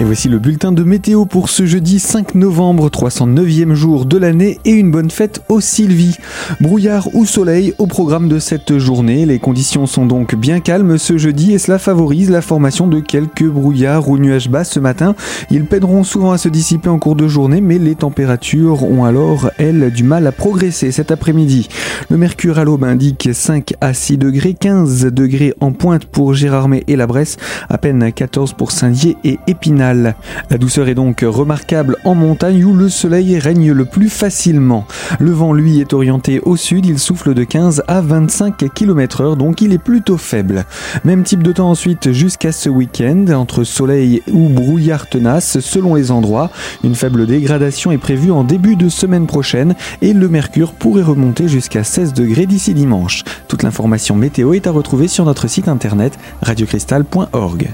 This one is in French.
Et voici le bulletin de météo pour ce jeudi 5 novembre, 309e jour de l'année et une bonne fête aux Sylvie. Brouillard ou soleil au programme de cette journée. Les conditions sont donc bien calmes ce jeudi et cela favorise la formation de quelques brouillards ou nuages bas ce matin. Ils peineront souvent à se dissiper en cours de journée, mais les températures ont alors, elles, du mal à progresser cet après-midi. Le mercure à l'aube indique 5 à 6 degrés, 15 degrés en pointe pour Gérardmer et la Bresse, à peine 14 pour Saint-Dié et Épinal. La douceur est donc remarquable en montagne où le soleil règne le plus facilement. Le vent, lui, est orienté au sud, il souffle de 15 à 25 km heure, donc il est plutôt faible. Même type de temps ensuite jusqu'à ce week-end, entre soleil ou brouillard tenace selon les endroits. Une faible dégradation est prévue en début de semaine prochaine et le mercure pourrait remonter jusqu'à 16 degrés d'ici dimanche. Toute l'information météo est à retrouver sur notre site internet radiocristal.org.